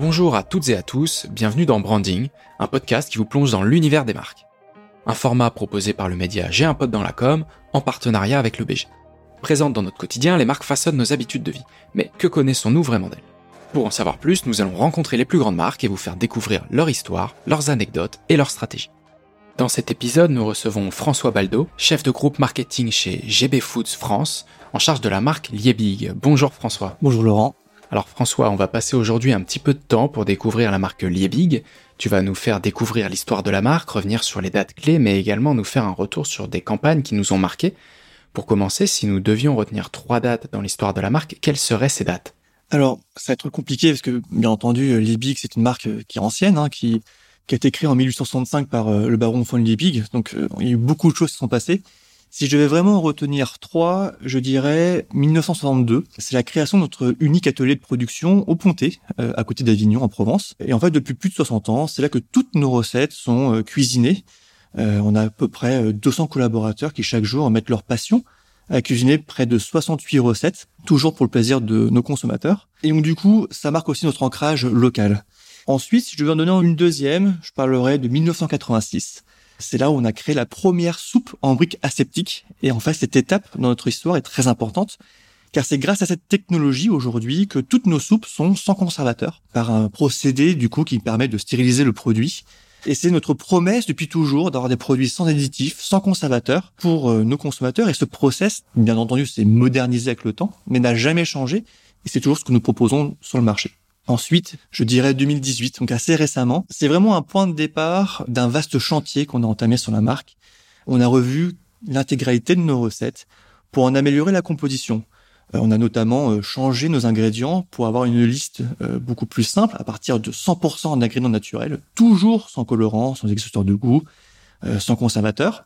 Bonjour à toutes et à tous, bienvenue dans Branding, un podcast qui vous plonge dans l'univers des marques. Un format proposé par le média J'ai un pote dans la com, en partenariat avec le BG. Présentes dans notre quotidien, les marques façonnent nos habitudes de vie. Mais que connaissons-nous vraiment d'elles? Pour en savoir plus, nous allons rencontrer les plus grandes marques et vous faire découvrir leur histoire, leurs anecdotes et leurs stratégies. Dans cet épisode, nous recevons François Baldo, chef de groupe marketing chez GB Foods France, en charge de la marque Liebig. Bonjour François. Bonjour Laurent. Alors François, on va passer aujourd'hui un petit peu de temps pour découvrir la marque Liebig. Tu vas nous faire découvrir l'histoire de la marque, revenir sur les dates clés, mais également nous faire un retour sur des campagnes qui nous ont marqués. Pour commencer, si nous devions retenir trois dates dans l'histoire de la marque, quelles seraient ces dates? Alors, ça va être compliqué parce que, bien entendu, Liebig, c'est une marque qui est ancienne, hein, qui, qui a été créée en 1865 par euh, le baron von Liebig. Donc, euh, il y a eu beaucoup de choses qui sont passées. Si je devais vraiment retenir trois, je dirais 1962. C'est la création de notre unique atelier de production au Pontet, euh, à côté d'Avignon, en Provence. Et en fait, depuis plus de 60 ans, c'est là que toutes nos recettes sont euh, cuisinées. Euh, on a à peu près 200 collaborateurs qui chaque jour mettent leur passion à cuisiner près de 68 recettes, toujours pour le plaisir de nos consommateurs. Et donc du coup, ça marque aussi notre ancrage local. Ensuite, si je devais en donner une deuxième, je parlerai de 1986. C'est là où on a créé la première soupe en briques aseptiques. Et en fait, cette étape dans notre histoire est très importante, car c'est grâce à cette technologie aujourd'hui que toutes nos soupes sont sans conservateur, par un procédé du coup qui permet de stériliser le produit. Et c'est notre promesse depuis toujours d'avoir des produits sans additifs, sans conservateur pour euh, nos consommateurs. Et ce process, bien entendu, s'est modernisé avec le temps, mais n'a jamais changé. Et c'est toujours ce que nous proposons sur le marché. Ensuite, je dirais 2018, donc assez récemment. C'est vraiment un point de départ d'un vaste chantier qu'on a entamé sur la marque. On a revu l'intégralité de nos recettes pour en améliorer la composition. Euh, on a notamment euh, changé nos ingrédients pour avoir une liste euh, beaucoup plus simple à partir de 100% d'ingrédients naturels, toujours sans colorant, sans accessoires de goût, sans conservateur.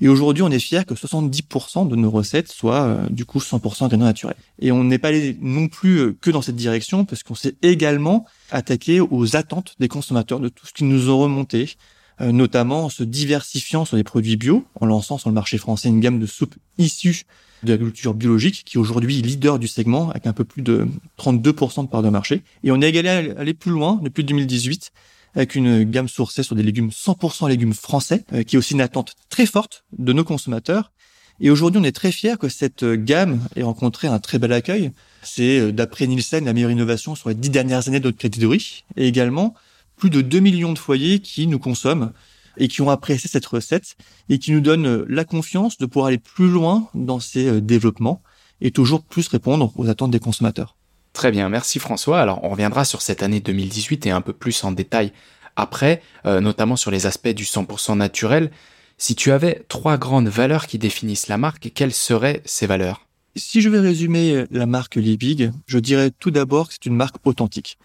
Et aujourd'hui, on est fier que 70% de nos recettes soient euh, du coup 100% ingrédients naturels. Et on n'est pas allé non plus euh, que dans cette direction parce qu'on s'est également attaqué aux attentes des consommateurs de tout ce qui nous ont remonté, euh, notamment en se diversifiant sur les produits bio, en lançant sur le marché français une gamme de soupes issues de l'agriculture biologique qui est aujourd'hui leader du segment avec un peu plus de 32% de part de marché. Et on est à aller plus loin depuis 2018 avec une gamme sourcée sur des légumes 100% légumes français, euh, qui est aussi une attente très forte de nos consommateurs. Et aujourd'hui, on est très fiers que cette gamme ait rencontré un très bel accueil. C'est, euh, d'après Nielsen, la meilleure innovation sur les dix dernières années de notre catégorie. Et également, plus de 2 millions de foyers qui nous consomment et qui ont apprécié cette recette et qui nous donnent euh, la confiance de pouvoir aller plus loin dans ces développements et toujours plus répondre aux attentes des consommateurs. Très bien, merci François. Alors on reviendra sur cette année 2018 et un peu plus en détail après, euh, notamment sur les aspects du 100% naturel. Si tu avais trois grandes valeurs qui définissent la marque, quelles seraient ces valeurs? Si je vais résumer la marque Liebig, je dirais tout d'abord que c'est une marque authentique.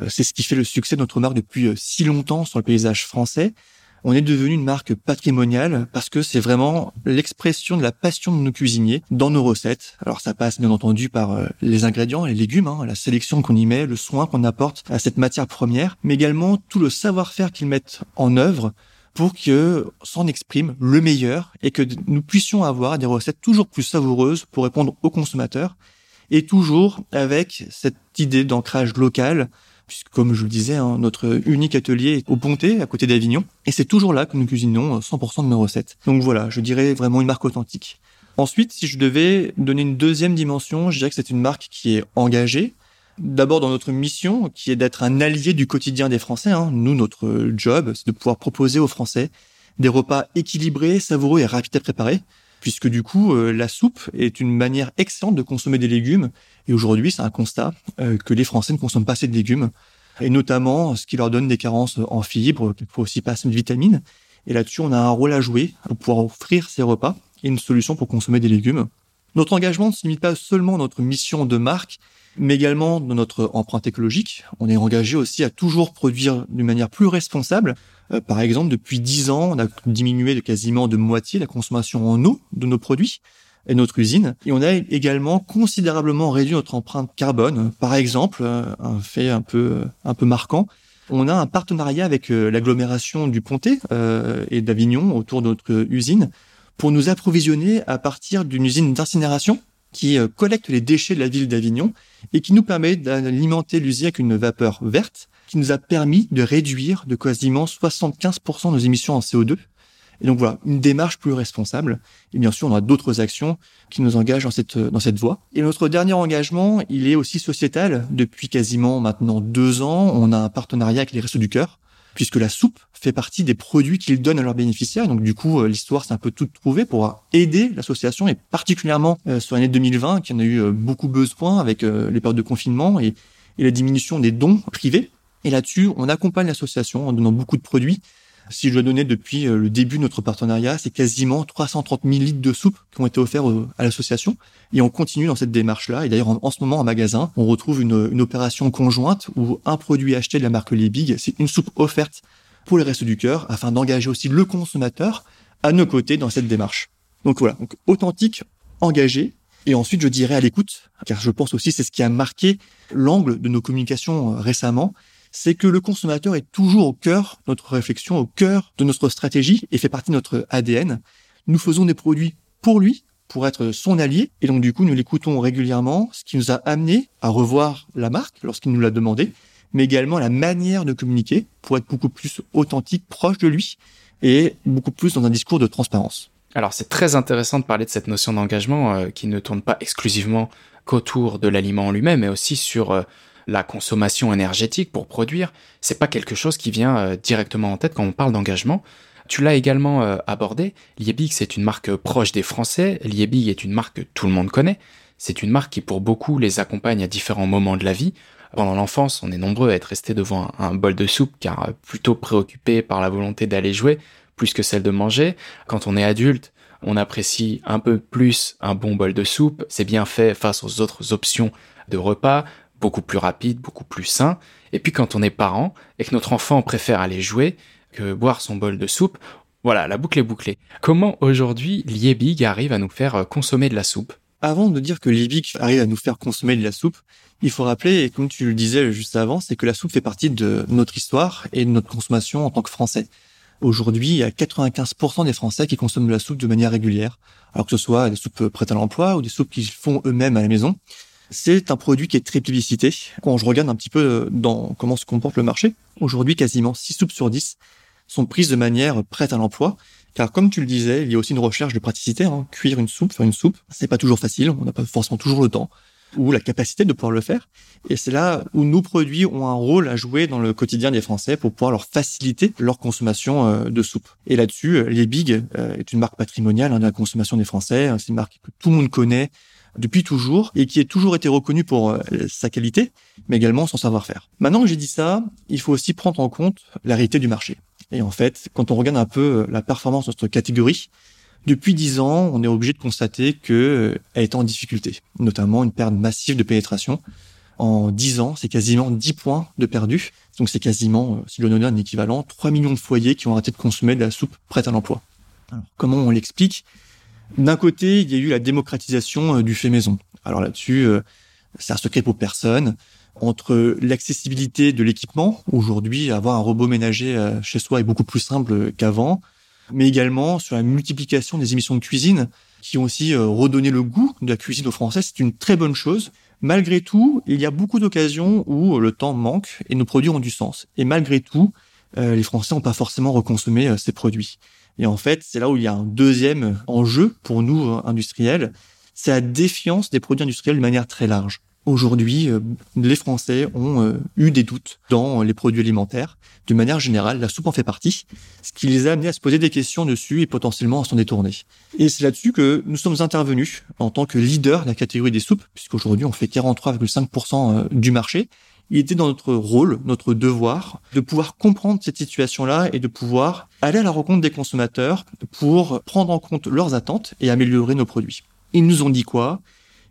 Euh, c'est ce qui fait le succès de notre marque depuis euh, si longtemps sur le paysage français on est devenu une marque patrimoniale parce que c'est vraiment l'expression de la passion de nos cuisiniers dans nos recettes. Alors ça passe bien entendu par euh, les ingrédients, les légumes, hein, la sélection qu'on y met, le soin qu'on apporte à cette matière première, mais également tout le savoir-faire qu'ils mettent en œuvre pour que s'en exprime le meilleur et que nous puissions avoir des recettes toujours plus savoureuses pour répondre aux consommateurs et toujours avec cette idée d'ancrage local puisque comme je le disais, hein, notre unique atelier est au Pontet, à côté d'Avignon, et c'est toujours là que nous cuisinons 100% de nos recettes. Donc voilà, je dirais vraiment une marque authentique. Ensuite, si je devais donner une deuxième dimension, je dirais que c'est une marque qui est engagée, D'abord dans notre mission, qui est d'être un allié du quotidien des Français. Hein. Nous, notre job, c'est de pouvoir proposer aux Français des repas équilibrés, savoureux et rapides à préparer puisque du coup, euh, la soupe est une manière excellente de consommer des légumes. Et aujourd'hui, c'est un constat euh, que les Français ne consomment pas assez de légumes, et notamment ce qui leur donne des carences en fibres, faut aussi pas assez de vitamines. Et là-dessus, on a un rôle à jouer pour pouvoir offrir ces repas et une solution pour consommer des légumes. Notre engagement ne se limite pas seulement à notre mission de marque, mais également dans notre empreinte écologique. On est engagé aussi à toujours produire d'une manière plus responsable. Euh, par exemple, depuis dix ans, on a diminué de quasiment de moitié la consommation en eau de nos produits et notre usine. Et on a également considérablement réduit notre empreinte carbone. Par exemple, euh, un fait un peu, un peu marquant, on a un partenariat avec euh, l'agglomération du Pontet et d'Avignon autour de notre usine pour nous approvisionner à partir d'une usine d'incinération qui collecte les déchets de la ville d'Avignon et qui nous permet d'alimenter l'usine avec une vapeur verte qui nous a permis de réduire de quasiment 75% nos émissions en CO2. Et donc voilà, une démarche plus responsable. Et bien sûr, on a d'autres actions qui nous engagent dans cette, dans cette voie. Et notre dernier engagement, il est aussi sociétal. Depuis quasiment maintenant deux ans, on a un partenariat avec les Restos du Cœur, puisque la soupe fait partie des produits qu'ils donnent à leurs bénéficiaires. Donc du coup, euh, l'histoire s'est un peu toute trouvée pour aider l'association, et particulièrement euh, sur l'année 2020, qui en a eu euh, beaucoup besoin avec les périodes de confinement et, la diminution des dons privés. Et là-dessus, on accompagne l'association en donnant beaucoup de produits. Si je dois donner depuis le début de notre partenariat, c'est quasiment 330 000 litres de soupe qui ont été offerts à l'association. Et on continue dans cette démarche-là. Et d'ailleurs, en, ce moment, en magasin, on retrouve une, opération conjointe où un produit acheté de la marque Liebig, c'est une soupe offerte pour les restes du cœur afin d'engager aussi le consommateur à nos côtés dans cette démarche. Donc voilà, donc authentique, engagé, et ensuite, je dirais à l'écoute, car je pense aussi c'est ce qui a marqué l'angle de nos communications euh, récemment, c'est que le consommateur est toujours au cœur de notre réflexion, au cœur de notre stratégie et fait partie de notre ADN. Nous faisons des produits pour lui, pour être son allié, et donc du coup nous l'écoutons régulièrement, ce qui nous a amené à revoir la marque lorsqu'il nous l'a demandé, mais également la manière de communiquer pour être beaucoup plus authentique, proche de lui, et beaucoup plus dans un discours de transparence. Alors c'est très intéressant de parler de cette notion d'engagement euh, qui ne tourne pas exclusivement qu'autour de l'aliment en lui-même, mais aussi sur euh, la consommation énergétique pour produire, c'est pas quelque chose qui vient euh, directement en tête quand on parle d'engagement. Tu l'as également abordé. Liebig, c'est une marque proche des Français. Liebig est une marque que tout le monde connaît. C'est une marque qui, pour beaucoup, les accompagne à différents moments de la vie. Pendant l'enfance, on est nombreux à être restés devant un, bol de soupe, car euh, plutôt préoccupés par la volonté d'aller jouer, plus que celle de manger. Quand on est adulte, on apprécie un peu plus un bon bol de soupe. C'est bien fait face aux autres options de repas beaucoup plus rapide, beaucoup plus sain. Et puis quand on est parent et que notre enfant préfère aller jouer que boire son bol de soupe, voilà, la boucle est bouclée. Comment aujourd'hui Liebig arrive à nous faire euh, consommer de la soupe? Avant de dire que Liebig arrive à nous faire consommer de la soupe, il faut rappeler, et comme tu le disais juste avant, c'est que la soupe fait partie de notre histoire et de notre consommation en tant que Français. Aujourd'hui, il y a 95% des Français qui consomment de la soupe de manière régulière, alors que ce soit des soupes prêtes à l'emploi ou des soupes qu'ils font eux-mêmes à la maison. C'est un produit qui est très publicité. Quand je regarde un petit peu euh, dans comment se comporte le marché, aujourd'hui, quasiment 6 soupes sur 10 sont prises de manière prête à l'emploi. Car comme tu le disais, il y a aussi une recherche de praticité. Hein. Cuire une soupe, faire une soupe, c'est pas toujours facile. On n'a pas forcément toujours le temps ou la capacité de pouvoir le faire. Et c'est là où nos produits ont un rôle à jouer dans le quotidien des Français pour pouvoir leur faciliter leur consommation euh, de soupe. Et là-dessus, euh, les Big est une marque patrimoniale hein, de la consommation des Français. C'est une marque que tout le monde connaît, depuis toujours et qui a toujours été reconnu pour euh, sa qualité, mais également son savoir-faire. Maintenant que j'ai dit ça, il faut aussi prendre en compte la réalité du marché. Et en fait, quand on regarde un peu euh, la performance de notre catégorie, depuis dix ans, on est obligé de constater qu'elle euh, est en difficulté, notamment une perte massive de pénétration. En dix ans, c'est quasiment 10 points de perdu. Donc c'est quasiment, si l'on donne un équivalent, 3 millions de foyers qui ont arrêté de consommer de la soupe prête à l'emploi. Alors, comment on l'explique? D'un côté, il y a eu la démocratisation euh, du fait maison. Alors là-dessus, euh, c'est un secret pour personne. Entre l'accessibilité de l'équipement, aujourd'hui, avoir un robot ménager euh, chez soi est beaucoup plus simple qu'avant, mais également sur la multiplication des émissions de cuisine qui ont aussi redonné le goût de la cuisine aux Français. C'est une très bonne chose. Malgré tout, il y a beaucoup d'occasions où le temps manque et nos produits ont du sens. Et malgré tout, les Français n'ont pas forcément reconsommé ces produits. Et en fait, c'est là où il y a un deuxième enjeu pour nous, euh, industriels, c'est la défiance des produits industriels de manière très large. Aujourd'hui, euh, les Français ont euh, eu des doutes dans les produits alimentaires. De manière générale, la soupe en fait partie, ce qui les a amenés à se poser des questions dessus et potentiellement à s'en détourner. Et c'est là-dessus que nous sommes intervenus en tant que leader de la catégorie des soupes, puisqu'aujourd'hui on fait 43,5% du marché, il était dans notre rôle, notre devoir, de pouvoir comprendre cette situation-là et de pouvoir aller à la rencontre des consommateurs pour prendre en compte leurs attentes et améliorer nos produits. Ils nous ont dit quoi?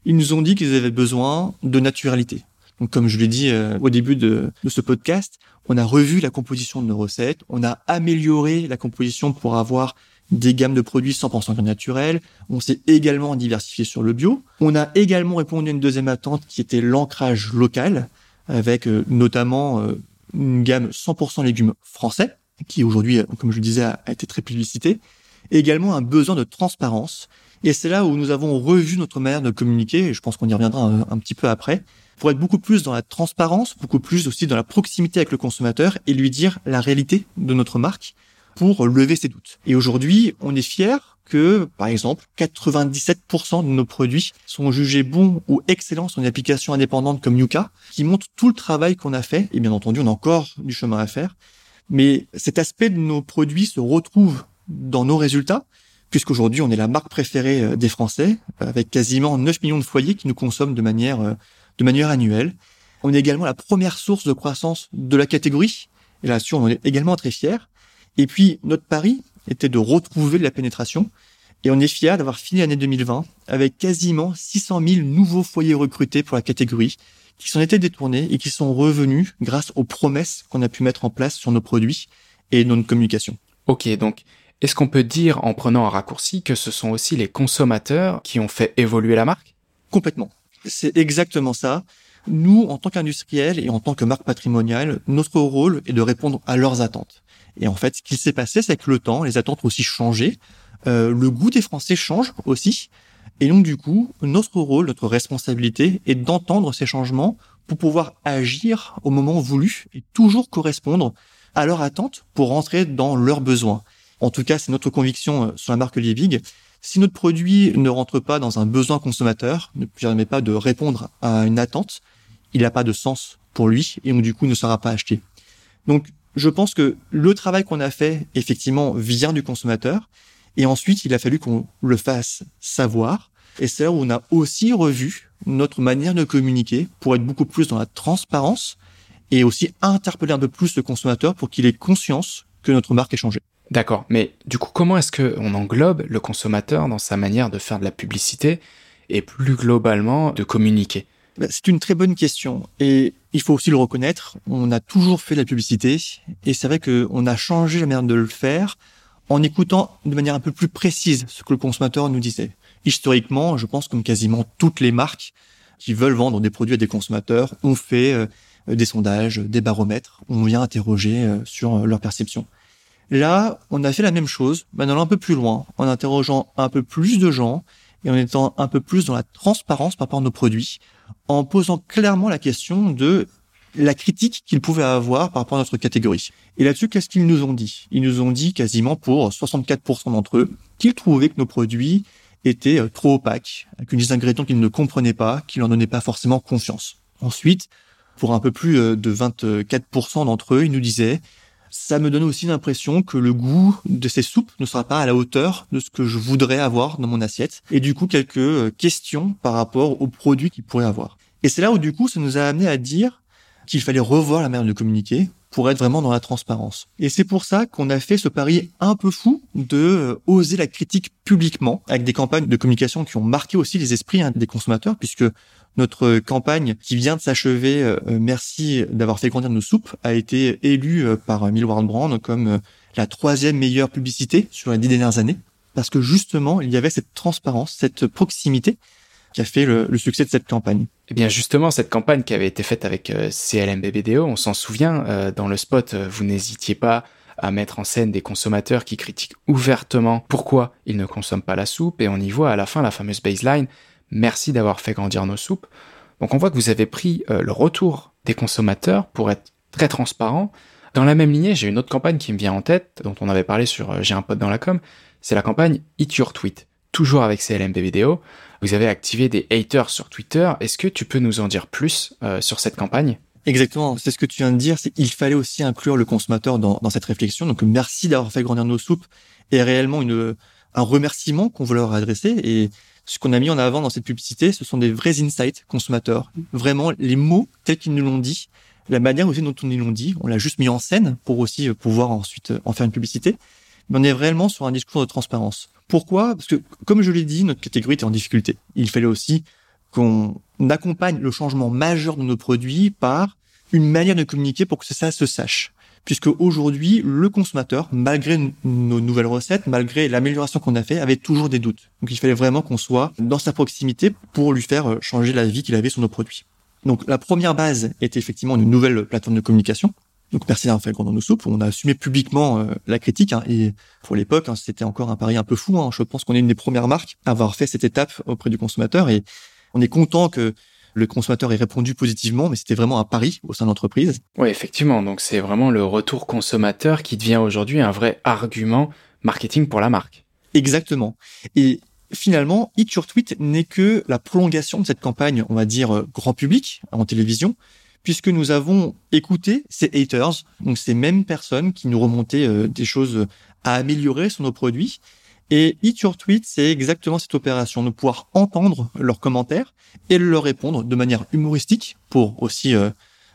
Ils nous ont dit qu'ils avaient besoin de naturalité. Donc, comme je l'ai dit euh, au début de, ce podcast, on a revu la composition de nos recettes, on a amélioré la composition pour avoir des gammes de produits 100% naturels. On s'est également diversifié sur le bio. On a également répondu à une deuxième attente qui était l'ancrage local avec euh, notamment euh, une gamme 100% légumes français, qui aujourd'hui, comme je le disais, a, été très publicité. également un besoin de transparence. Et c'est là où nous avons revu notre manière de communiquer, et je pense qu'on y reviendra un, petit peu après, pour être beaucoup plus dans la transparence, beaucoup plus aussi dans la proximité avec le consommateur et lui dire la réalité de notre marque pour lever ses doutes. Et aujourd'hui, on est fier que, par exemple, 97% de nos produits sont jugés bons ou excellents sur une application indépendante comme Yuka, qui montre tout le travail qu'on a fait. Et bien entendu, on a encore du chemin à faire. Mais cet aspect de nos produits se retrouve dans nos résultats, puisqu'aujourd'hui, on est la marque préférée euh, des Français, avec quasiment 9 millions de foyers qui nous consomment de manière, euh, de manière annuelle. On est également la première source de croissance de la catégorie. Et là-dessus, on est également très fiers. Et puis, notre pari était de retrouver de la pénétration. Et on est fiers d'avoir fini l'année 2020 avec quasiment 600 000 nouveaux foyers recrutés pour la catégorie qui s'en étaient détournés et qui sont revenus grâce aux promesses qu'on a pu mettre en place sur nos produits et notre communication. Ok, donc est-ce qu'on peut dire en prenant un raccourci que ce sont aussi les consommateurs qui ont fait évoluer la marque? Complètement. C'est exactement ça. Nous, en tant qu'industriels et en tant que marque patrimoniale, notre rôle est de répondre à leurs attentes. Et en fait, ce qui s'est passé, c'est que le temps, les attentes ont aussi changé. Euh, le goût des Français change aussi. Et donc, du coup, notre rôle, notre responsabilité est d'entendre ces changements pour pouvoir agir au moment voulu et toujours correspondre à leurs attentes pour rentrer dans leurs besoins. En tout cas, c'est notre conviction euh, sur la marque Liebig. Si notre produit ne rentre pas dans un besoin consommateur, ne permet pas de répondre à une attente, il n'a pas de sens pour lui et donc du coup ne sera pas acheté. Donc je pense que le travail qu'on a fait effectivement vient du consommateur et ensuite il a fallu qu'on le fasse savoir et c'est là où on a aussi revu notre manière de communiquer pour être beaucoup plus dans la transparence et aussi interpeller un peu plus le consommateur pour qu'il ait conscience que notre marque est changée. D'accord, mais du coup, comment est-ce qu'on englobe le consommateur dans sa manière de faire de la publicité et plus globalement de communiquer? Bah, c'est une très bonne question et il faut aussi le reconnaître. On a toujours fait de la publicité et c'est vrai qu'on a changé la manière de le faire en écoutant de manière un peu plus précise ce que le consommateur nous disait. Historiquement, je pense comme quasiment toutes les marques qui veulent vendre des produits à des consommateurs ont fait euh, des sondages, des baromètres, on vient interroger euh, sur euh, leur perception. Là, on a fait la même chose, mais en allant un peu plus loin, en interrogeant un peu plus de gens et en étant un peu plus dans la transparence par rapport à nos produits, en posant clairement la question de la critique qu'ils pouvaient avoir par rapport à notre catégorie. Et là-dessus, qu'est-ce qu'ils nous ont dit? Ils nous ont dit quasiment pour 64% d'entre eux qu'ils trouvaient que nos produits étaient euh, trop opaques, avec des ingrédients qu'ils ne comprenaient pas, qu'ils n'en donnaient pas forcément confiance. Ensuite, pour un peu plus euh, de 24% d'entre eux, ils nous disaient ça me donne aussi l'impression que le goût de ces soupes ne sera pas à la hauteur de ce que je voudrais avoir dans mon assiette. Et du coup, quelques euh, questions par rapport aux produits qu'ils pourraient avoir. Et c'est là où du coup, ça nous a amené à dire qu'il fallait revoir la manière de communiquer pour être vraiment dans la transparence. Et c'est pour ça qu'on a fait ce pari un peu fou de euh, oser la critique publiquement avec des campagnes de communication qui ont marqué aussi les esprits hein, des consommateurs puisque notre campagne qui vient de s'achever, euh, euh, merci d'avoir fait grandir nos soupes, a été élue par Millward Brand comme la troisième meilleure publicité sur les dix dernières années. Parce que justement, il y avait cette transparence, cette proximité qui a fait le, succès de cette campagne. Eh bien justement, cette campagne qui avait été faite avec CLMBBDO, on s'en souvient, dans le spot, vous n'hésitiez pas à mettre en scène des consommateurs qui critiquent ouvertement pourquoi ils ne consomment pas la soupe, et on y voit à la fin la fameuse baseline merci d'avoir fait grandir nos soupes. Donc on voit que vous avez pris euh, le retour des consommateurs pour être très transparent. Dans la même lignée, j'ai une autre campagne qui me vient en tête, dont on avait parlé sur euh, J'ai un pote dans la com, c'est la campagne Eat Your Tweet. Toujours avec CLMBVDO, vous avez activé des haters sur Twitter. Est-ce que tu peux nous en dire plus euh, sur cette campagne? Exactement, c'est ce que tu viens de dire, c'est qu'il fallait aussi inclure le consommateur dans, cette réflexion. Donc merci d'avoir fait grandir nos soupes et réellement un remerciement qu'on veut leur adresser. Et ce qu'on a mis en avant dans cette publicité, ce sont des vrais insights consommateurs. Vraiment, les mots tels qu'ils nous l'ont dit, la manière aussi dont ils nous l'ont dit, on l'a juste mis en scène pour aussi pouvoir ensuite en faire une publicité. Mais on est réellement sur un discours de transparence. Pourquoi? Parce que, comme je l'ai dit, notre catégorie était en difficulté. Il fallait aussi qu'on accompagne le changement majeur de nos produits par une manière de communiquer pour que ça se sache puisque aujourd'hui, le consommateur, malgré nos nouvelles recettes, malgré l'amélioration qu'on a fait, avait toujours des doutes. Donc il fallait vraiment qu'on soit dans sa proximité pour lui faire euh, changer la vie qu'il avait sur nos produits. Donc la première base était effectivement une nouvelle plateforme de communication. Donc merci d'avoir fait le grand dans nos soupes. On a assumé publiquement euh, la critique hein, et pour l'époque, hein, c'était encore un pari un peu fou. Hein. Je pense qu'on est une des premières marques à avoir fait cette étape auprès du consommateur et on est content que le consommateur ait répondu positivement, mais c'était vraiment un pari au sein de l'entreprise. Oui, effectivement. Donc c'est vraiment le retour consommateur qui devient aujourd'hui un vrai argument marketing pour la marque. Exactement. Et finalement, Eat Your Tweet n'est que la prolongation de cette campagne, on va dire, euh, grand public en télévision, puisque nous avons écouté ces haters, donc ces mêmes personnes qui nous remontaient euh, des choses à améliorer sur nos produits. Et Eat Your Tweet, c'est exactement cette opération, de pouvoir entendre leurs commentaires et leur répondre de manière humoristique pour aussi euh,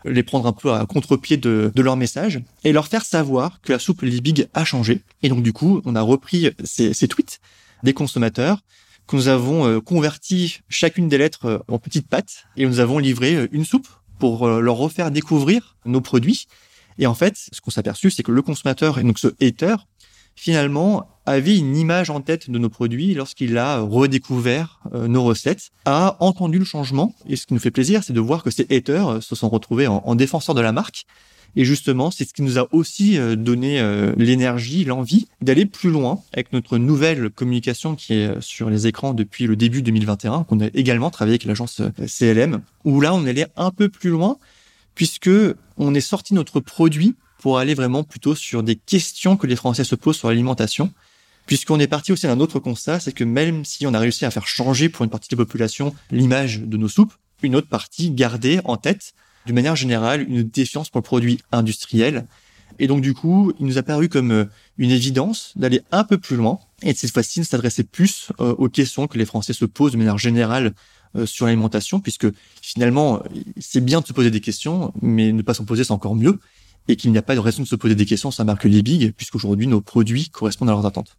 les prendre un peu à contre-pied de, de leur message et leur faire savoir que la soupe Libig a changé. Et donc du coup, on a repris ces, ces tweets des consommateurs que nous avons euh, converti chacune des lettres en petites pattes et nous avons livré une soupe pour leur refaire découvrir nos produits. Et en fait, ce qu'on s'est c'est que le consommateur, et donc ce hater, finalement, avait une image en tête de nos produits lorsqu'il a redécouvert nos recettes, a entendu le changement. Et ce qui nous fait plaisir, c'est de voir que ces haters se sont retrouvés en, en défenseurs de la marque et justement, c'est ce qui nous a aussi euh, donné euh, l'énergie, l'envie d'aller plus loin avec notre nouvelle communication qui est euh, sur les écrans depuis le début 2021, qu'on a également travaillé avec l'agence CLM, où là, on allait un peu plus loin puisque on est sorti notre produit pour aller vraiment plutôt sur des questions que les Français se posent sur l'alimentation. Puisqu'on est parti aussi d'un autre constat, c'est que même si on a réussi à faire changer pour une partie de la population l'image de nos soupes, une autre partie gardait en tête d'une manière générale, une défiance pour le produit industriel. Et donc, du coup, il nous a paru comme euh, une évidence d'aller un peu plus loin et de cette fois-ci de s'adresser plus euh, aux questions que les Français se posent de manière générale euh, sur l'alimentation, puisque finalement, c'est bien de se poser des questions, mais ne pas s'en poser, c'est encore mieux. Et qu'il n'y a pas de raison de se poser des questions la marque Liebig, puisqu'aujourd'hui, nos produits correspondent à leurs attentes.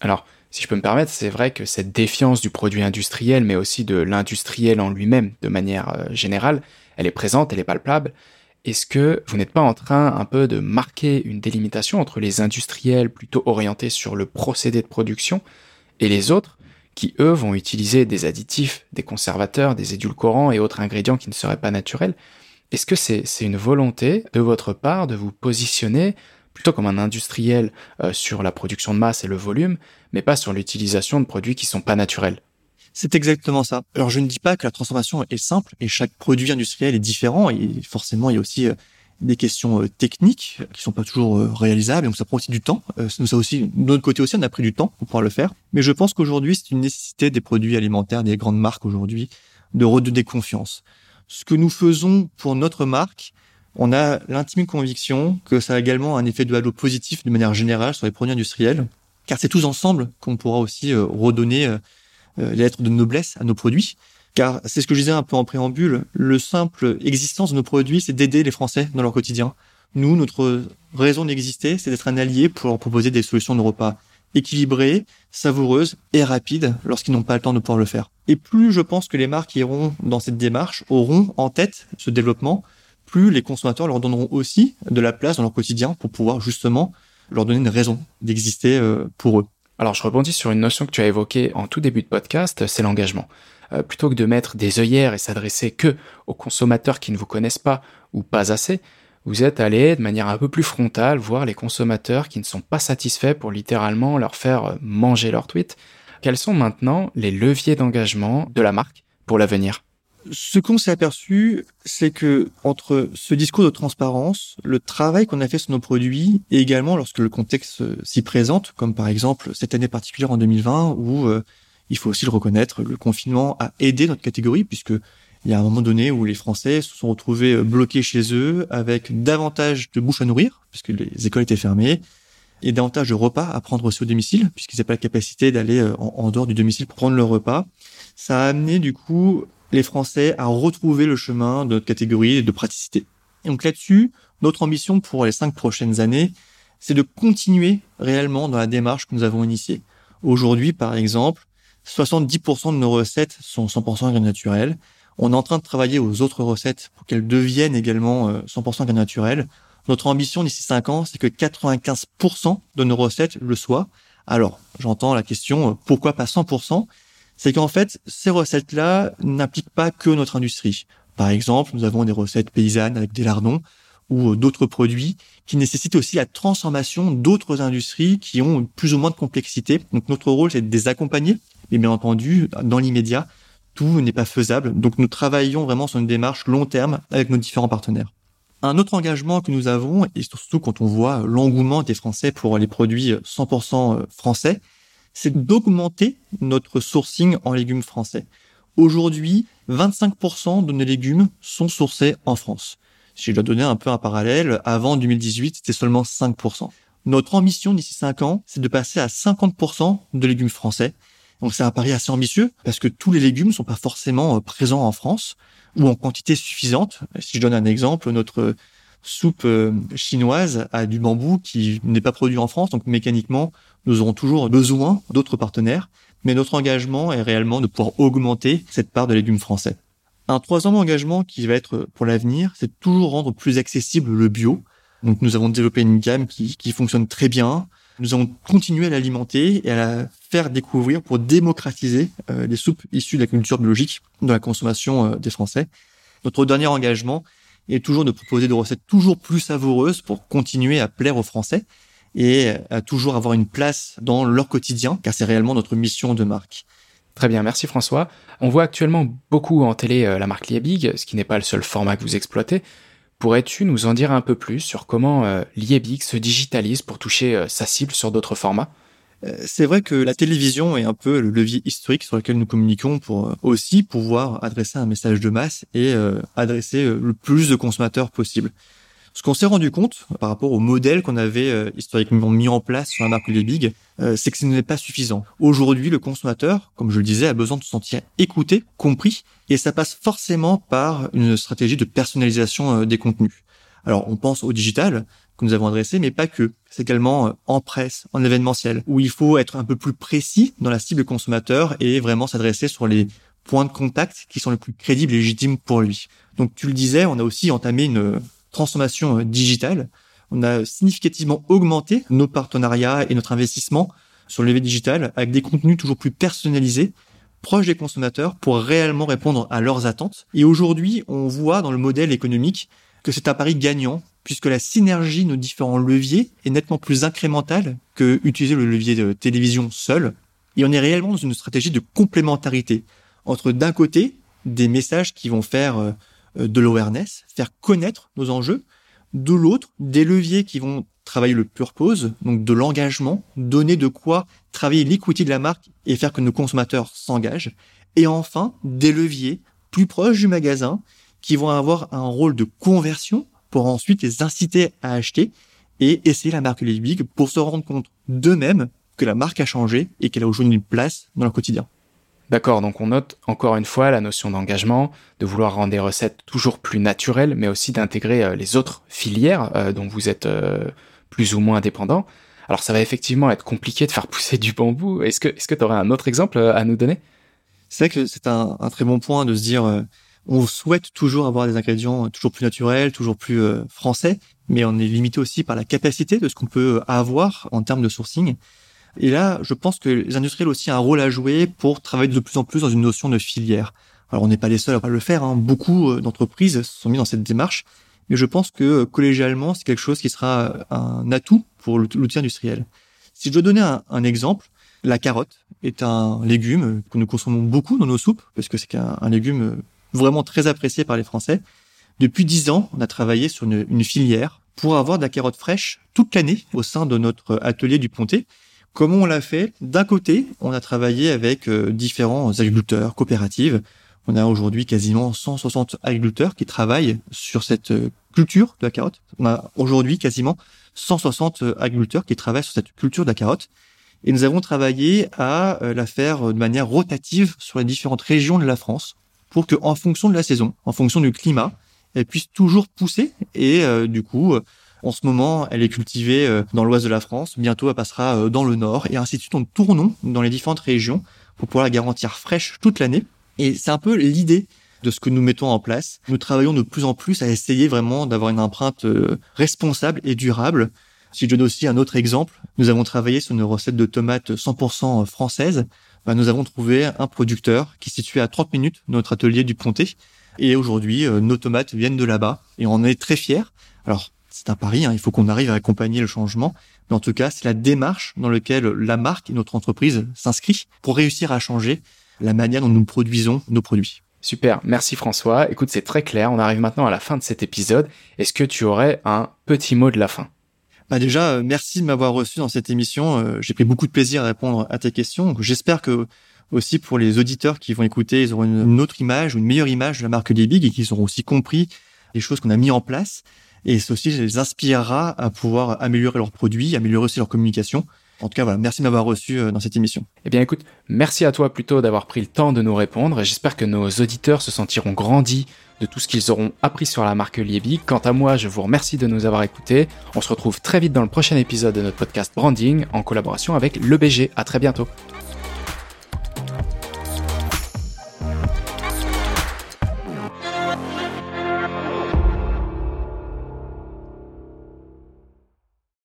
Alors, si je peux me permettre, c'est vrai que cette défiance du produit industriel, mais aussi de l'industriel en lui-même, de manière générale, elle est présente, elle est palpable. Est-ce que vous n'êtes pas en train un peu de marquer une délimitation entre les industriels plutôt orientés sur le procédé de production et les autres qui, eux, vont utiliser des additifs, des conservateurs, des édulcorants et autres ingrédients qui ne seraient pas naturels? Est-ce que c'est une volonté de votre part de vous positionner plutôt comme un industriel euh, sur la production de masse et le volume, mais pas sur l'utilisation de produits qui sont pas naturels? C'est exactement ça. Alors je ne dis pas que la transformation est simple et chaque produit industriel est différent et forcément il y a aussi euh, des questions euh, techniques qui sont pas toujours euh, réalisables, donc ça prend aussi du temps. Ça aussi, de notre côté aussi, on a pris du temps pour pouvoir le faire. Mais je pense qu'aujourd'hui, c'est une nécessité des produits alimentaires, des grandes marques aujourd'hui, de redonner confiance. Ce que nous faisons pour notre marque, on a l'intime conviction que ça a également un effet de halo positif de manière générale sur les produits industriels, car c'est tous ensemble qu'on pourra aussi redonner les lettres de noblesse à nos produits. Car c'est ce que je disais un peu en préambule, le simple existence de nos produits, c'est d'aider les Français dans leur quotidien. Nous, notre raison d'exister, c'est d'être un allié pour leur proposer des solutions de repas équilibrées, savoureuses et rapides lorsqu'ils n'ont pas le temps de pouvoir le faire. Et plus je pense que les marques iront dans cette démarche, auront en tête ce développement, plus les consommateurs leur donneront aussi de la place dans leur quotidien pour pouvoir justement leur donner une raison d'exister euh, pour eux. Alors je rebondis sur une notion que tu as évoquée en tout début de podcast, c'est l'engagement. Euh, plutôt que de mettre des œillères et s'adresser que aux consommateurs qui ne vous connaissent pas ou pas assez, vous êtes allé de manière un peu plus frontale voir les consommateurs qui ne sont pas satisfaits pour littéralement leur faire manger leur tweet. Quels sont maintenant les leviers d'engagement de la marque pour l'avenir? Ce qu'on s'est aperçu, c'est que entre ce discours de transparence, le travail qu'on a fait sur nos produits, et également lorsque le contexte s'y présente, comme par exemple cette année particulière en 2020, où euh, il faut aussi le reconnaître, le confinement a aidé notre catégorie, puisque il y a un moment donné où les Français se sont retrouvés bloqués chez eux, avec davantage de bouches à nourrir, puisque les écoles étaient fermées, et davantage de repas à prendre aussi au domicile, puisqu'ils n'avaient pas la capacité d'aller euh, en, en dehors du domicile pour prendre leur repas. Ça a amené du coup les Français à retrouver le chemin de notre catégorie et de praticité. Et donc là-dessus, notre ambition pour les cinq prochaines années, c'est de continuer réellement dans la démarche que nous avons initiée. Aujourd'hui, par exemple, 70% de nos recettes sont 100% graines naturelles. On est en train de travailler aux autres recettes pour qu'elles deviennent également 100% euh, graines naturelles. Notre ambition d'ici 5 ans, c'est que 95% de nos recettes le soient. Alors, j'entends la question, euh, pourquoi pas 100% c'est qu'en fait, ces recettes-là n'impliquent pas que notre industrie. Par exemple, nous avons des recettes paysannes avec des lardons. ou d'autres produits qui nécessitent aussi la transformation d'autres industries qui ont plus ou moins de complexité. Donc notre rôle, c'est de les accompagner, mais bien entendu, dans l'immédiat, tout n'est pas faisable. Donc nous travaillons vraiment sur une démarche long terme avec nos différents partenaires. Un autre engagement que nous avons, et surtout quand on voit l'engouement des Français pour les produits 100% français, c'est d'augmenter notre sourcing en légumes français. Aujourd'hui, 25% de nos légumes sont sourcés en France. Si je dois donner un peu un parallèle, avant 2018, c'était seulement 5%. Notre ambition d'ici 5 ans, c'est de passer à 50% de légumes français. Donc c'est un pari assez ambitieux parce que tous les légumes ne sont pas forcément euh, présents en France ou en quantité suffisante. Si je donne un exemple, notre soupe euh, chinoise a du bambou qui n'est pas produit en France, donc mécaniquement, nous aurons toujours besoin d'autres partenaires, mais notre engagement est réellement de pouvoir augmenter cette part de légumes français. Un troisième engagement qui va être pour l'avenir, c'est toujours rendre plus accessible le bio. Donc nous avons développé une gamme qui, fonctionne très bien. Nous allons continuer à l'alimenter et à la faire découvrir pour démocratiser euh, les soupes issues de la culture biologique dans la consommation euh, des Français. Notre dernier engagement est toujours de proposer des recettes toujours plus savoureuses pour continuer à plaire aux Français et à toujours avoir une place dans leur quotidien, car c'est réellement notre mission de marque. Très bien, merci François. On voit actuellement beaucoup en télé euh, la marque Liebig, ce qui n'est pas le seul format que vous exploitez. Pourrais-tu nous en dire un peu plus sur comment euh, Liebig se digitalise pour toucher euh, sa cible sur d'autres formats? C'est vrai que la télévision est un peu le levier historique sur lequel nous communiquons pour aussi pouvoir adresser un message de masse et adresser le plus de consommateurs possible. Ce qu'on s'est rendu compte par rapport au modèle qu'on avait euh, historiquement mis en place sur la marque Lebig, euh, c'est que ce n'est pas suffisant. Aujourd'hui, le consommateur, comme je le disais, a besoin de se sentir écouté, compris, et ça passe forcément par une stratégie de personnalisation euh, des contenus. Alors, on pense au digital que nous avons adressé, mais pas que. C'est également en presse, en événementiel, où il faut être un peu plus précis dans la cible consommateur et vraiment s'adresser sur les points de contact qui sont les plus crédibles et légitimes pour lui. Donc, tu le disais, on a aussi entamé une transformation euh, digitale. On a significativement augmenté nos partenariats et notre investissement sur le levier digital avec des contenus toujours plus personnalisés, proches des consommateurs pour réellement répondre à leurs attentes. Et aujourd'hui, on voit dans le modèle économique que c'est un pari gagnant puisque la synergie de nos différents leviers est nettement plus incrémentale que utiliser le levier de télévision seul. Et on est réellement dans une stratégie de complémentarité entre d'un côté des messages qui vont faire euh, de l'awareness, faire connaître nos enjeux. De l'autre, des leviers qui vont travailler le purpose, donc de l'engagement, donner de quoi travailler l'equity de la marque et faire que nos consommateurs s'engagent. Et enfin, des leviers plus proches du magasin qui vont avoir un rôle de conversion pour ensuite les inciter à acheter et essayer la marque Big pour se rendre compte d'eux-mêmes que la marque a changé et qu'elle a aujourd'hui une place dans leur quotidien. D'accord, donc on note encore une fois la notion d'engagement, de vouloir rendre des recettes toujours plus naturelles, mais aussi d'intégrer euh, les autres filières euh, dont vous êtes euh, plus ou moins dépendant. Alors ça va effectivement être compliqué de faire pousser du bambou. Est-ce que est-ce que tu aurais un autre exemple à nous donner? C'est vrai que c'est un, très bon point de se dire on souhaite toujours avoir des ingrédients toujours plus naturels, toujours plus français, mais on est limité aussi par la capacité de ce qu'on peut avoir en termes de sourcing. Et là, je pense que les industriels ont aussi un rôle à jouer pour travailler de plus en plus dans une notion de filière. Alors, on n'est pas les seuls à le faire. Hein. Beaucoup euh, d'entreprises se sont mis dans cette démarche. Mais je pense que euh, collégialement, c'est quelque chose qui sera euh, un atout pour l'outil industriel. Si je dois donner un, exemple, la carotte est un légume que nous consommons beaucoup dans nos soupes, parce que c'est un, légume vraiment très apprécié par les Français. Depuis dix ans, on a travaillé sur une, filière pour avoir de la carotte fraîche toute l'année au sein de notre atelier du Pontet. Comment on l'a fait? D'un côté, on a travaillé avec euh, différents agriculteurs, coopératives. On a aujourd'hui quasiment 160 agriculteurs qui travaillent sur cette euh, culture de la carotte. On a aujourd'hui quasiment 160 euh, agriculteurs qui travaillent sur cette culture de la carotte. Et nous avons travaillé à la faire de manière rotative sur les différentes régions de la France pour que, en fonction de la saison, en fonction du climat, elle puisse toujours pousser et du coup en ce moment, elle est cultivée euh, dans l'ouest de la France. Bientôt, elle passera euh, dans le nord. Et ainsi de suite, on tournons dans les différentes régions pour pouvoir la garantir fraîche toute l'année. Et c'est un peu l'idée de ce que nous mettons en place. Nous travaillons de plus en plus à essayer vraiment d'avoir une empreinte euh, responsable et durable. Si je donne aussi un autre exemple, nous avons travaillé sur une recette de tomates 100% française. Bah, nous avons trouvé un producteur qui est situé à 30 minutes de notre atelier du Pontet. Et aujourd'hui, nos tomates viennent de là-bas et on est très fiers Alors, c'est un pari, hein, il faut qu'on arrive à accompagner le changement. Mais en tout cas, c'est la démarche dans laquelle la marque et notre entreprise s'inscrit pour réussir à changer la manière dont nous produisons nos produits. Super, merci François. Écoute, c'est très clair. On arrive maintenant à la fin de cet épisode. Est-ce que tu aurais un petit mot de la fin? Bah déjà, euh, merci de m'avoir reçu dans cette émission. Euh, j'ai pris beaucoup de plaisir à répondre à tes questions. J'espère que aussi pour les auditeurs qui vont écouter, ils auront une, autre image, une meilleure image de la marque Libig et qu'ils auront aussi compris les choses qu'on a mis en place. Et ceci les inspirera à pouvoir améliorer leurs produits, améliorer aussi leur communication. En tout cas, merci de m'avoir reçu euh, dans cette émission. Eh bien, écoute, merci à toi plutôt d'avoir pris le temps de nous répondre j'espère que nos auditeurs se sentiront grandis de tout ce qu'ils auront appris sur la marque Liebi. Quant à moi, je vous remercie de nous avoir écoutés. On se retrouve très vite dans le prochain épisode de notre podcast Branding en collaboration avec Le BG. À très bientôt.